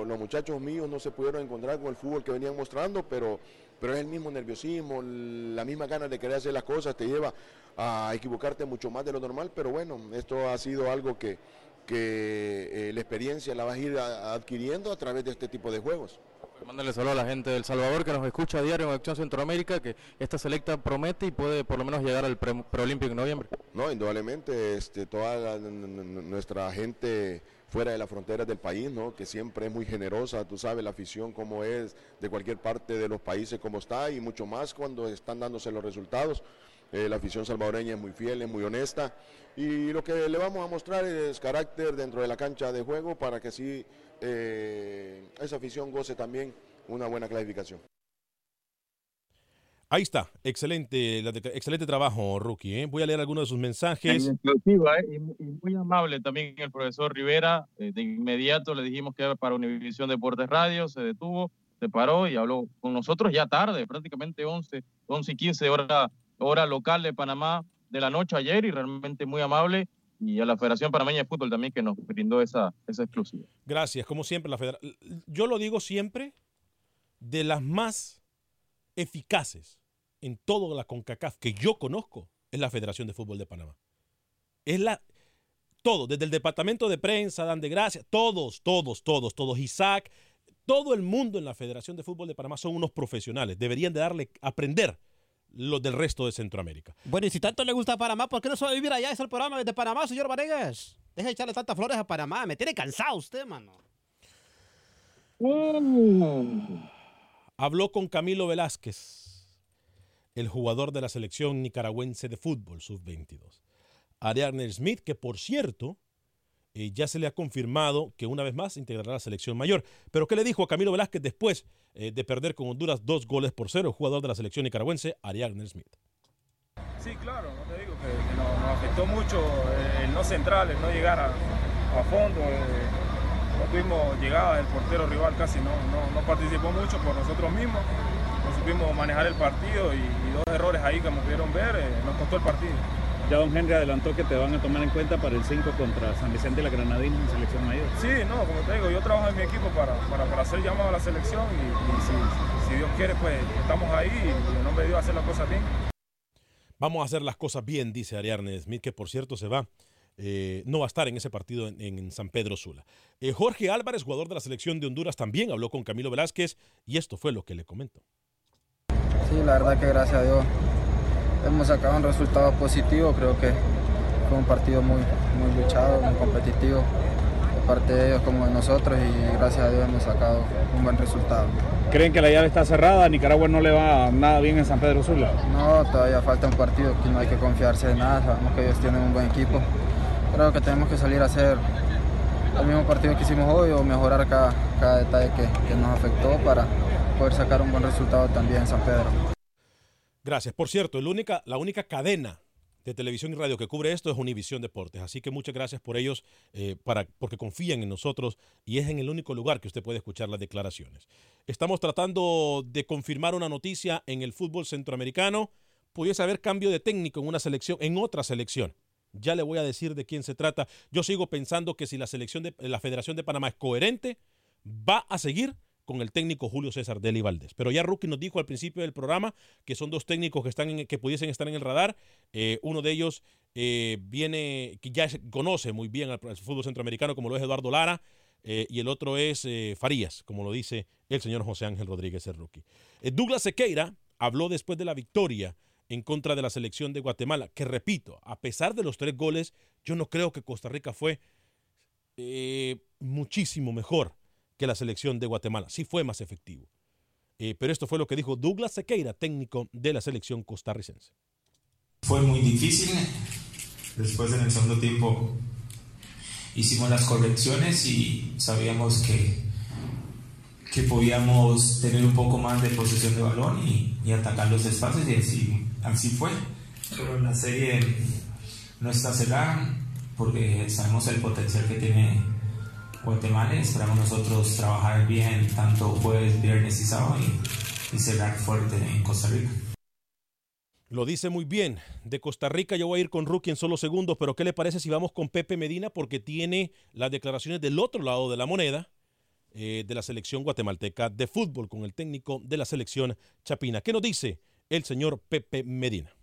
los muchachos míos no se pudieron encontrar con el fútbol que venían mostrando, pero, pero es el mismo nerviosismo, la misma ganas de querer hacer las cosas te lleva a equivocarte mucho más de lo normal, pero bueno, esto ha sido algo que, que eh, la experiencia la vas a ir a- adquiriendo a través de este tipo de juegos. Mándale saludo a la gente del Salvador que nos escucha a diario en Acción Centroamérica, que esta selecta promete y puede por lo menos llegar al pre- preolímpico en noviembre. No, indudablemente, este, toda la- nuestra gente fuera de las fronteras del país, ¿no? que siempre es muy generosa, tú sabes la afición como es de cualquier parte de los países como está y mucho más cuando están dándose los resultados. Eh, la afición salvadoreña es muy fiel, es muy honesta y lo que le vamos a mostrar es carácter dentro de la cancha de juego para que así eh, esa afición goce también una buena clasificación. Ahí está, excelente, excelente trabajo, Rookie. ¿eh? Voy a leer algunos de sus mensajes. En exclusiva, ¿eh? y muy amable también el profesor Rivera. Eh, de inmediato le dijimos que era para Univisión Deportes Radio, se detuvo, se paró y habló con nosotros ya tarde, prácticamente 11, 11 y 15 hora, hora local de Panamá de la noche ayer y realmente muy amable. Y a la Federación Panameña de Fútbol también que nos brindó esa, esa exclusiva. Gracias, como siempre, la federación. Yo lo digo siempre, de las más eficaces en toda la CONCACAF que yo conozco es la Federación de Fútbol de Panamá. Es la. Todo, desde el departamento de prensa, dan de gracia, todos, todos, todos, todos. Isaac, todo el mundo en la Federación de Fútbol de Panamá son unos profesionales. Deberían de darle, aprender los del resto de Centroamérica. Bueno, y si tanto le gusta Panamá, ¿por qué no se va a vivir allá? Es el programa desde Panamá, señor Vanegas. Deja de echarle tantas flores a Panamá. Me tiene cansado usted, mano. Habló con Camilo Velázquez, el jugador de la selección nicaragüense de fútbol sub-22. Ariadne Smith, que por cierto eh, ya se le ha confirmado que una vez más integrará la selección mayor. Pero ¿qué le dijo a Camilo Velázquez después eh, de perder con Honduras dos goles por cero, el jugador de la selección nicaragüense, Ariadne Smith? Sí, claro, no te digo que, nos, afectó mucho eh, el no central, el no llegar a, fondo. no tuvimos llegada, el portero rival casi no, no, no participó mucho por nosotros mismos. No supimos manejar el partido y, dos errores ahí, como pudieron ver, nos costó el partido. Ya don Henry adelantó que te van a tomar en cuenta para el 5 contra San Vicente y la Granadina en selección mayor. Sí, no, como te digo, yo trabajo en mi equipo para, para, para hacer llamado a la selección y, y si, si Dios quiere, pues estamos ahí y en nombre de Dios hacer las cosas bien. Vamos a hacer las cosas bien, dice Ariarne Smith, que por cierto se va. eh, no va a estar en ese partido en, en San Pedro Sula. Eh, Jorge Álvarez, jugador de la selección de Honduras, también habló con Camilo Velázquez y esto fue lo que le comentó. Sí, la verdad que gracias a Dios hemos sacado un resultado positivo. Creo que fue un partido muy, muy luchado, muy competitivo de parte de ellos como de nosotros y gracias a Dios hemos sacado un buen resultado. ¿Creen que la llave está cerrada? ¿Nicaragua no le va nada bien en San Pedro Sula? No, todavía falta un partido, que no hay que confiarse de nada, sabemos que ellos tienen un buen equipo. Creo que tenemos que salir a hacer el mismo partido que hicimos hoy o mejorar cada, cada detalle que, que nos afectó para poder sacar un buen resultado también en San Pedro. Gracias. Por cierto, la única cadena de televisión y radio que cubre esto es Univisión Deportes. Así que muchas gracias por ellos, eh, para, porque confían en nosotros y es en el único lugar que usted puede escuchar las declaraciones. Estamos tratando de confirmar una noticia en el fútbol centroamericano. Pudiese haber cambio de técnico en una selección, en otra selección. Ya le voy a decir de quién se trata. Yo sigo pensando que si la selección de la Federación de Panamá es coherente, va a seguir con el técnico Julio César Deli Valdés. Pero ya Rookie nos dijo al principio del programa que son dos técnicos que, están en- que pudiesen estar en el radar. Eh, uno de ellos eh, viene, que ya conoce muy bien al, fútbol centroamericano, como lo es Eduardo Lara, eh, y el otro es Farías, como lo dice el señor José Ángel Rodríguez, el Douglas Sequeira habló después de la victoria en contra de la selección de Guatemala, que repito, a pesar de los tres goles, yo no creo que Costa Rica fue muchísimo mejor que la selección de Guatemala. Sí fue más efectivo. Eh, pero esto fue lo que dijo Douglas Sequeira, técnico de la selección costarricense. Fue muy difícil. Después en el segundo tiempo hicimos las correcciones y sabíamos que, que podíamos tener un poco más de posesión de balón y, y atacar los espacios y así, así fue. Pero la serie no está cerrada porque sabemos el potencial que tiene Guatemala esperamos nosotros trabajar bien tanto jueves, viernes y y, y cerrar fuerte en Costa Rica. Lo dice muy bien. De Costa Rica yo voy a ir con Rookie en solo segundos, pero ¿qué le parece si vamos con Pepe Medina? Porque tiene las declaraciones del otro lado de la moneda eh, de la selección guatemalteca de fútbol con el técnico de la selección chapina. ¿Qué nos dice el señor Pepe Medina?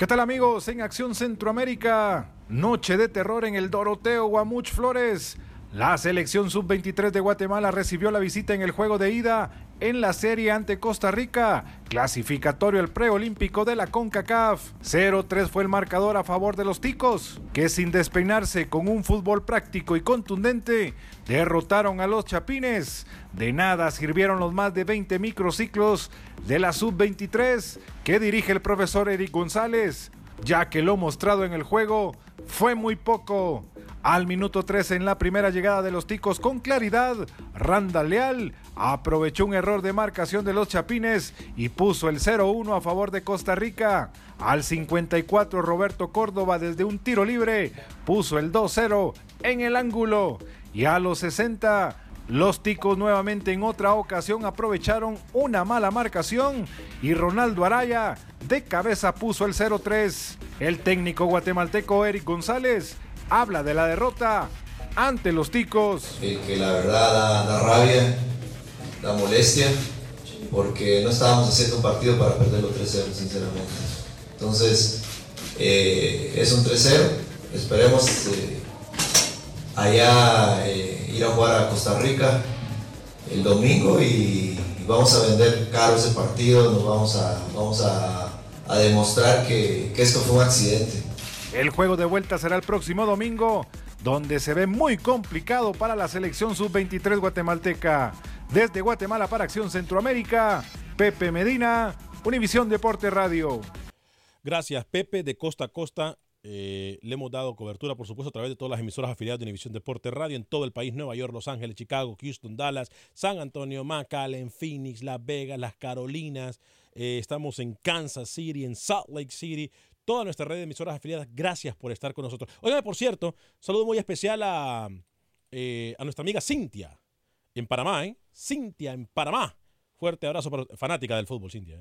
¿Qué tal amigos? En Acción Centroamérica, noche de terror en el Doroteo Guamuch Flores. La selección sub-23 de Guatemala recibió la visita en el juego de ida en la serie ante Costa Rica, clasificatorio al preolímpico de la CONCACAF. 0-3 fue el marcador a favor de los ticos, que sin despeinarse con un fútbol práctico y contundente, derrotaron a los chapines. De nada sirvieron los más de 20 microciclos de la sub-23 que dirige el profesor Eric González, ya que lo mostrado en el juego fue muy poco. Al minuto 13 en la primera llegada de los ticos con claridad, Randa Leal aprovechó un error de marcación de los chapines y puso el 0-1 a favor de Costa Rica. Al 54 Roberto Córdoba desde un tiro libre puso el 2-0 en el ángulo y a los 60 los ticos nuevamente en otra ocasión aprovecharon una mala marcación y Ronaldo Araya de cabeza puso el 0-3. El técnico guatemalteco Eric González habla de la derrota ante los ticos. que, la verdad da, rabia, da molestia, porque no estábamos haciendo un partido para perderlo 3-0, sinceramente. Entonces, eh, es un 3-0, esperemos eh, allá eh, ir a jugar a Costa Rica el domingo y, vamos a vender caro ese partido, nos vamos a, vamos a demostrar que, que esto fue un accidente. El juego de vuelta será el próximo domingo, donde se ve muy complicado para la selección sub-23 guatemalteca. Desde Guatemala para Acción Centroamérica, Pepe Medina, Univisión Deporte Radio. Gracias, Pepe, de costa a costa. Eh, le hemos dado cobertura, por supuesto, a través de todas las emisoras afiliadas de Univisión Deporte Radio en todo el país, Nueva York, Los Ángeles, Chicago, Houston, Dallas, San Antonio, McAllen, Phoenix, Las Vegas, Las Carolinas. Eh, estamos en Kansas City, en Salt Lake City, toda nuestra red de emisoras afiliadas. Gracias por estar con nosotros. Oigan, por cierto, saludo muy especial a, eh, a nuestra amiga Cintia en Panamá, ¿eh? Cintia en Panamá. Fuerte abrazo para fanática del fútbol, Cintia.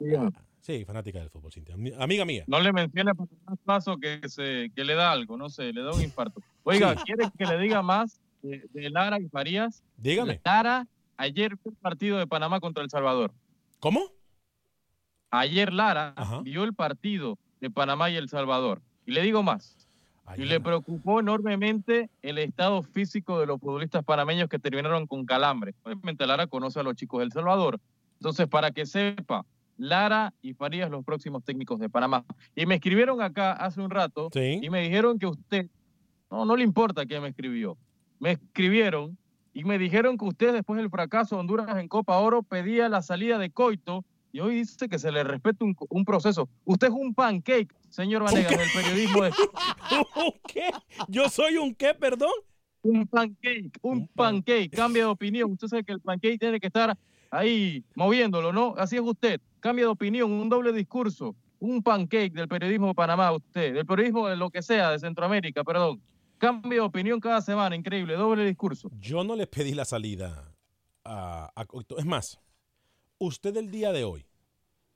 ¿eh? Sí, fanática del fútbol, Cintia. Mi- Amiga mía. No le mencione más paso que, se, que le da algo, no sé, le da un infarto. Oiga, Sí. ¿quiere que le diga más de, de Lara y Farías? Dígame. Lara, ayer fue el partido de Panamá contra El Salvador. ¿Cómo? Ayer Lara vio el partido de Panamá y El Salvador. Y le digo más. Y le preocupó enormemente el estado físico de los futbolistas panameños que terminaron con calambre. Obviamente Lara conoce a los chicos del Salvador. Entonces, para que sepa, Lara y Farías los próximos técnicos de Panamá. Y me escribieron acá hace un rato y me dijeron que usted, no, no le importa quién me escribió. Me escribieron y me dijeron que usted después del fracaso de Honduras en Copa Oro pedía la salida de Coito y hoy dice que se le respeta un, un proceso. Usted es un pancake, señor Vanegas, del periodismo de... ¿Un qué? ¿Yo soy un qué, perdón? Un pancake, un pancake, cambia de opinión. Usted sabe que el pancake tiene que estar ahí moviéndolo, ¿no? Así es usted. Cambia de opinión, un doble discurso, un pancake del periodismo de Panamá, usted, del periodismo de lo que sea, de Centroamérica, perdón. Cambia de opinión cada semana, increíble, doble discurso. Yo no le pedí la salida a, a. Es más, usted el día de hoy,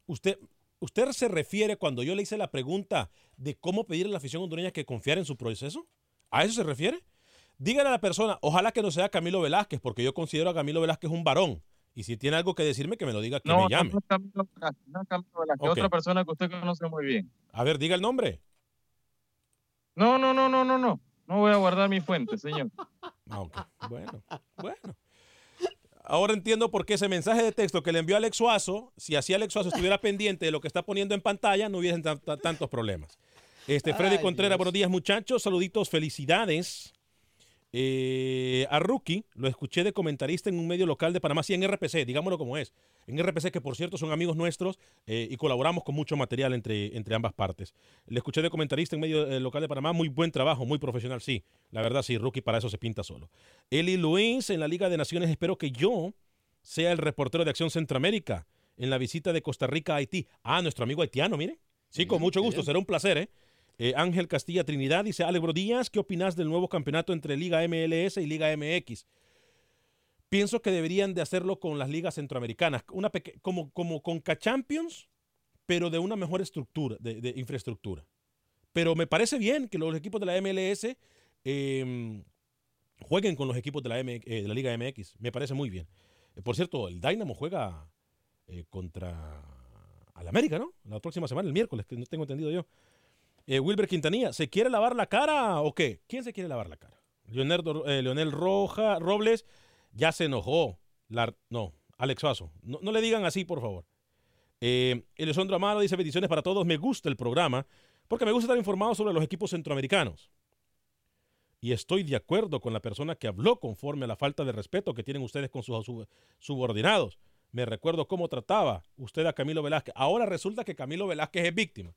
usted, usted se refiere cuando yo le hice la pregunta de cómo pedirle a la afición hondureña que confiara en su proceso. ¿A eso se refiere? Dígale a la persona, ojalá que no sea Camilo Velázquez, porque yo considero a Camilo Velázquez un varón. Y si tiene algo que decirme, que me lo diga, que No, me llame. no es Camilo no es Camilo Velázquez, otra persona que usted conoce muy bien. A ver, diga el nombre. No, no, no, no, no, no. No voy a guardar mi fuente, señor. Ah, ok. Bueno, bueno. Ahora entiendo por qué ese mensaje de texto que le envió Alex Suazo, si así Alex Suazo estuviera pendiente de lo que está poniendo en pantalla, no hubiesen tan- tan- tantos problemas. Este, Freddy Ay, Contreras, Dios. buenos días muchachos, saluditos, felicidades. Eh, a Rookie, lo escuché de comentarista en un medio local de Panamá, sí, en RPC, digámoslo como es. En RPC, que por cierto son amigos nuestros eh, y colaboramos con mucho material entre, entre ambas partes. Le escuché de comentarista en medio eh, local de Panamá, muy buen trabajo, muy profesional, sí. La verdad, sí, Rookie para eso se pinta solo. Eli Luis en la Liga de Naciones, espero que yo sea el reportero de Acción Centroamérica en la visita de Costa Rica a Haití. Ah, nuestro amigo haitiano, mire. Sí, con mucho gusto, será un placer, ¿eh? Eh, Ángel Castilla Trinidad dice, Alebro Díaz, ¿qué opinas del nuevo campeonato entre Liga MLS y Liga MX? Pienso que deberían de hacerlo con las ligas centroamericanas, una como, como con Champions, pero de una mejor estructura, de, infraestructura. Pero me parece bien que los equipos de la MLS eh, jueguen con los equipos de la, eh, de la Liga MX. Me parece muy bien. Eh, por cierto, el Dynamo juega contra al América, ¿no? La próxima semana, el miércoles, que no tengo entendido yo. Eh, Wilber Quintanilla, ¿se quiere lavar la cara o qué? ¿Quién se quiere lavar la cara? Leonel, eh, Leonel Roja, Robles ya se enojó. No, Alex Suazo. No, le digan así, por favor. Eh, Eliosandro Amaro dice bendiciones para todos. Me gusta el programa porque me gusta estar informado sobre los equipos centroamericanos. Y estoy de acuerdo con la persona que habló conforme a la falta de respeto que tienen ustedes con sus sub- subordinados. Me recuerdo cómo trataba usted a Camilo Velázquez. Ahora resulta que Camilo Velázquez es víctima.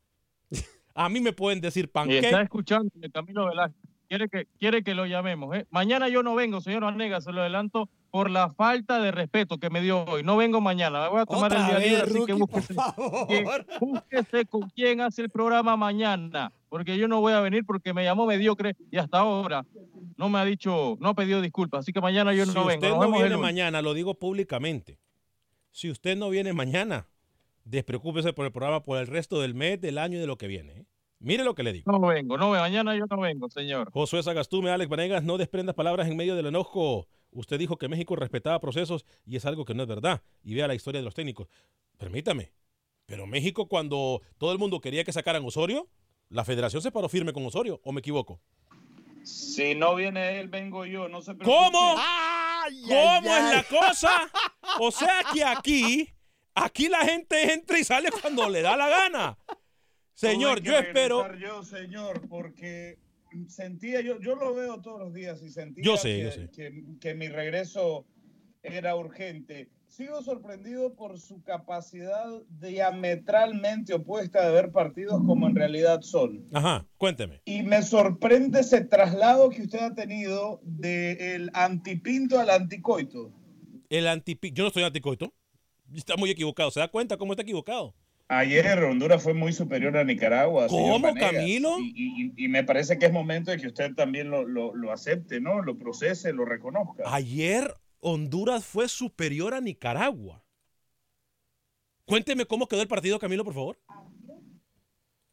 A mí me pueden decir Y panque. está escuchando de Camilo Velázquez. Quiere que, quiere que lo llamemos. ¿eh? Mañana yo no vengo, señor Vanega, se lo adelanto por la falta de respeto que me dio hoy. No vengo mañana. Me voy a tomar Otra el día vez, libre, así que búsquese, que- búsquese con quién hace el programa mañana. Porque yo no voy a venir porque me llamó mediocre y hasta ahora no me ha dicho, no ha pedido disculpas. Así que mañana yo si no vengo. usted Nos no viene mañana, lo digo públicamente. Si usted no viene mañana, despreocúpese por el programa por el resto del mes, del año y de lo que viene. ¿eh? Mire lo que le digo. No vengo, no vengo. Mañana yo no vengo, señor. Josué Sagastume, Alex Vanegas, no desprendas palabras en medio del enojo. Usted dijo que México respetaba procesos y es algo que no es verdad. Y vea la historia de los técnicos. Permítame, pero México cuando todo el mundo quería que sacaran Osorio, la federación se paró firme con Osorio, ¿o me equivoco? Si no viene él, vengo yo, no se preocupe. ¿Cómo? ¿Cómo es la cosa? O sea que aquí, aquí la gente entra y sale cuando le da la gana. Señor, yo espero. Yo, señor, porque sentía, yo, yo lo veo todos los días y sentía Yo sé, que, yo sé. que- que mi regreso era urgente. sigo sorprendido por su capacidad diametralmente opuesta de ver partidos como en realidad son. Ajá, cuénteme. Y me sorprende ese traslado que usted ha tenido del antipinto al anticoito. El antipi... Yo no estoy anticoito. Está muy equivocado. ¿Se da cuenta cómo está equivocado? Ayer Honduras fue muy superior a Nicaragua. ¿Cómo. Camilo? Y, y- y me parece que es momento de que usted también lo, lo- lo acepte, ¿no? Lo procese, lo reconozca. Ayer Honduras fue superior a Nicaragua. Cuénteme cómo quedó el partido, Camilo, por favor.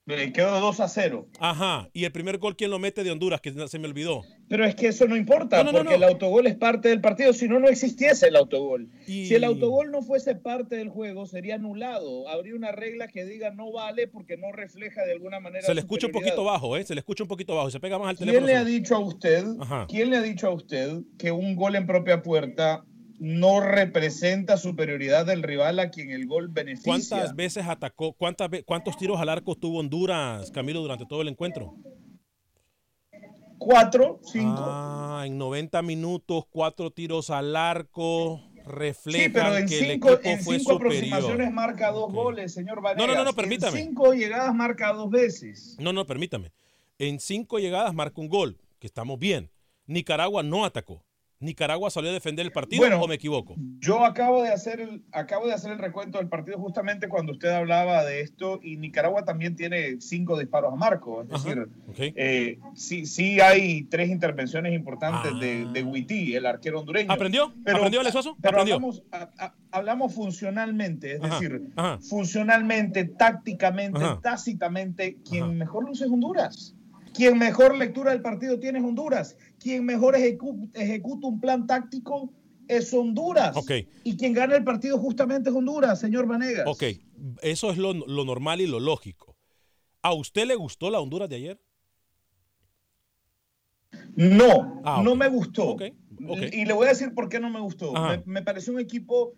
Eh, Quedó 2 a 0. Ajá. Y el primer gol, ¿quién lo mete de Honduras? Que se me olvidó. Pero es que eso no importa, No, no, no, porque no. el autogol es parte del partido, si no, no existiese el autogol. Y- Si el autogol no fuese parte del juego, sería anulado. Habría una regla que diga no vale porque no refleja de alguna manera. Se le escucha un poquito bajo, ¿eh? Se le escucha un poquito bajo. Se pega más al ¿Quién teléfono. le ha dicho a usted, Ajá. quién le ha dicho a usted que un gol en propia puerta no representa superioridad del rival a quien el gol beneficia? ¿Cuántas veces atacó? Cuántas ¿Cuántos tiros al arco tuvo Honduras, Camilo, durante todo el encuentro? Cuatro, cinco. Ah, en 90 minutos, cuatro tiros al arco. Reflejan Sí, pero en que el cinco, equipo en fue cinco superior. aproximaciones marca dos goles, señor Vanegas. no, no, no, En permítame. cinco llegadas marca dos veces. No, no, permítame. En cinco llegadas marca un gol, que estamos bien. Nicaragua no atacó. Nicaragua salió a defender el partido Bueno, o me equivoco. Yo acabo de hacer el, acabo de hacer el recuento del partido justamente cuando usted hablaba de esto y Nicaragua también tiene cinco disparos a marco. Es Ajá, decir, eh, sí, sí hay tres intervenciones importantes de, de Witty, el arquero hondureño. Ah. ¿Aprendió? ¿Aprendió? Pero ¿Aprendió? Hablamos, a- a- hablamos funcionalmente, es Ajá, decir, ajá. funcionalmente, tácticamente, tácitamente, quien mejor luce es Honduras. Quien mejor lectura del partido tiene es Honduras. Quien mejor ejecu- ejecuta un plan táctico es Honduras. Y quien gana el partido justamente es Honduras, señor Vanegas. Ok, eso es lo, lo normal y lo lógico. ¿A usted le gustó la Honduras de ayer? No, Ah, no me gustó. Ok, ok. Y le voy a decir por qué no me gustó. Me, me pareció un equipo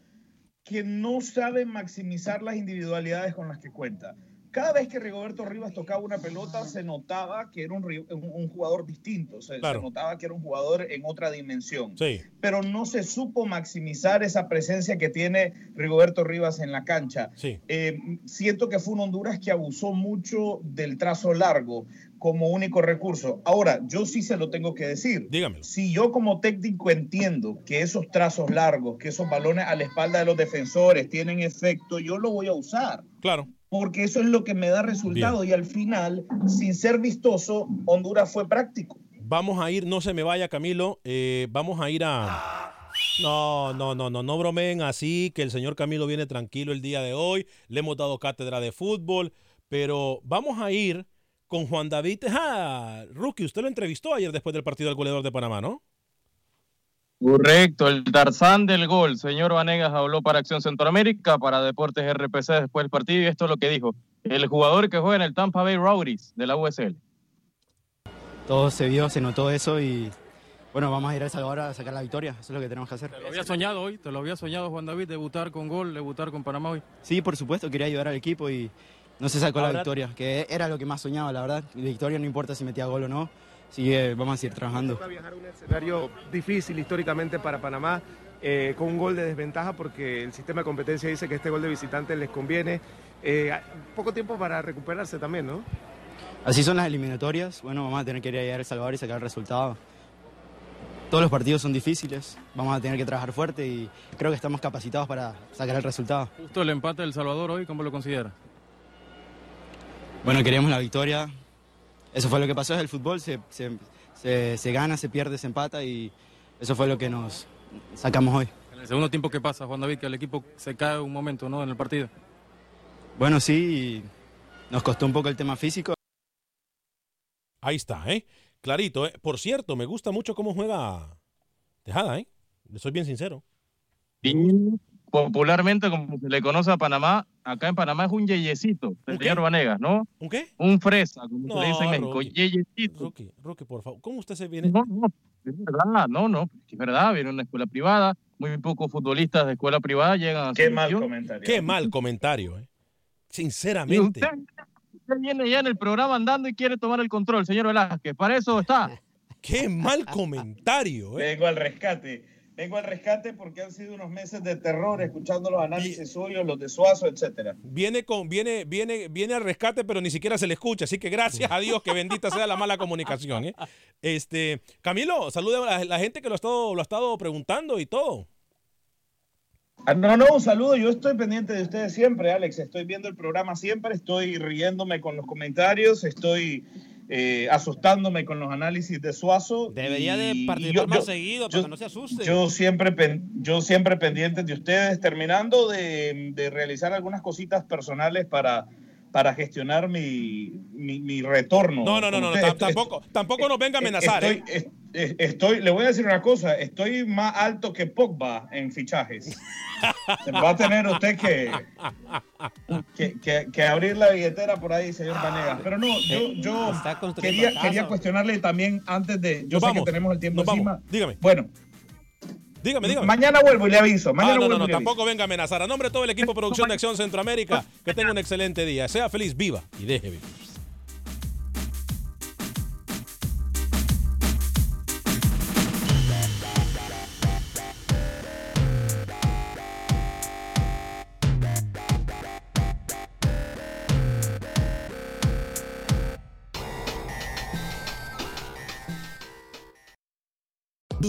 que no sabe maximizar las individualidades con las que cuenta. Cada vez que Rigoberto Rivas tocaba una pelota, se notaba que era un, un- un jugador distinto. Se, notaba que era un jugador en otra dimensión. Sí. Pero no se supo maximizar esa presencia que tiene Rigoberto Rivas en la cancha. Sí. Eh, siento que fue un Honduras que abusó mucho del trazo largo como único recurso. Ahora, yo sí se lo tengo que decir. Dígamelo. Si yo como técnico entiendo que esos trazos largos, que esos balones a la espalda de los defensores tienen efecto, yo lo voy a usar. Claro. Porque eso es lo que me da resultado. Y al final, sin ser vistoso, Honduras fue práctico. Vamos a ir, no se me vaya Camilo, eh, vamos a ir a... No, no, no, no, no bromeen así, que el señor Camilo viene tranquilo el día de hoy, le hemos dado cátedra de fútbol, pero vamos a ir con Juan David. Ah, Rookie, usted lo entrevistó ayer después del partido del goleador de Panamá, ¿no? Correcto, el Tarzán del gol. Señor Vanegas habló para Acción Centroamérica, para Deportes RPC después del partido y esto es lo que dijo. El jugador que juega en el Tampa Bay Rowdies de la USL. todo se vio, se notó eso y bueno, vamos a ir a El Salvador a sacar la victoria, eso es lo que tenemos que hacer. Te lo había soñado hoy, te lo había soñado Juan David, debutar con gol, debutar con Panamá hoy. Sí, por supuesto, quería ayudar al equipo y no se sacó la Ahora- victoria, que era lo que más soñaba, la verdad. La victoria no importa si metía gol o no, así que vamos a seguir trabajando. escenario difícil históricamente para Panamá, eh, con un gol de desventaja porque el sistema de competencia dice que este gol de visitante les conviene. Eh, poco tiempo para recuperarse también, ¿no? Así son las eliminatorias, bueno, vamos a tener que ir a El Salvador y sacar el resultado. Todos los partidos son difíciles, vamos a tener que trabajar fuerte y creo que estamos capacitados para sacar el resultado. Justo el empate del Salvador hoy, ¿cómo lo considera? Bueno, queríamos la victoria. Eso fue lo que pasó, es el fútbol, se, se- se- se gana, se pierde, se empata y eso fue lo que nos sacamos hoy. En el segundo tiempo, ¿qué pasa, Juan David? Que el equipo se cae un momento, ¿no? En el partido. Bueno, sí, nos costó un poco el tema físico. Ahí está, ¿eh? Clarito, ¿eh? Por cierto, me gusta mucho cómo juega Tejada, ¿eh? Le soy bien sincero. Popularmente, como se le conoce a Panamá, acá en Panamá es un yeyecito, el señor Vanegas, ¿no? ¿Un qué? Un fresa, como No, se le dice en México, Rookie. yeyecito. Rookie, Rookie, por favor, ¿cómo usted se viene? No, no, es verdad, no, no, es verdad, viene una escuela privada, muy pocos futbolistas de escuela privada llegan a Qué mal comentario. Qué mal comentario, ¿eh? Sinceramente. usted, usted viene ya en el programa andando y quiere tomar el control, señor Velázquez, para eso está. Qué mal comentario, ¿eh? Vengo al rescate. Vengo al rescate porque han sido unos meses de terror escuchando los análisis suyos, los de Suazo, etcétera. Viene con, viene, viene, viene al rescate, pero ni siquiera se le escucha. Así que gracias a Dios que bendita sea la mala comunicación. ¿eh? Este, Camilo, saluda a la, la gente que lo ha estado, lo ha estado preguntando y todo. Ah, No, no, un saludo. Yo estoy pendiente de ustedes siempre, Alex. Estoy viendo el programa siempre, estoy riéndome con los comentarios, estoy eh, asustándome con los análisis de Suazo. Debería de y- y participar yo- más yo- seguido yo- para que no se asuste. Yo siempre, pen- yo siempre pendiente de ustedes, terminando de, de realizar algunas cositas personales para, para gestionar mi, mi, mi retorno. No, no, no, no, tampoco, tampoco nos venga a amenazar. Estoy, ¿eh? estoy, le voy a decir una cosa, estoy más alto que Pogba en fichajes. Va a tener usted que, que, que- que abrir la billetera por ahí, señor Vanegas. Pero no, yo, yo construyendo quería, quería cuestionarle también antes de. Yo Nos sé vamos, que tenemos el tiempo nos vamos. encima. Dígame. Bueno, Dígame, dígame. mañana vuelvo y le aviso. Mañana Ah, no, no, no, tampoco venga a amenazar. A nombre de todo el equipo de producción de Acción Centroamérica, que tenga un excelente día. Sea feliz, viva y deje vivir.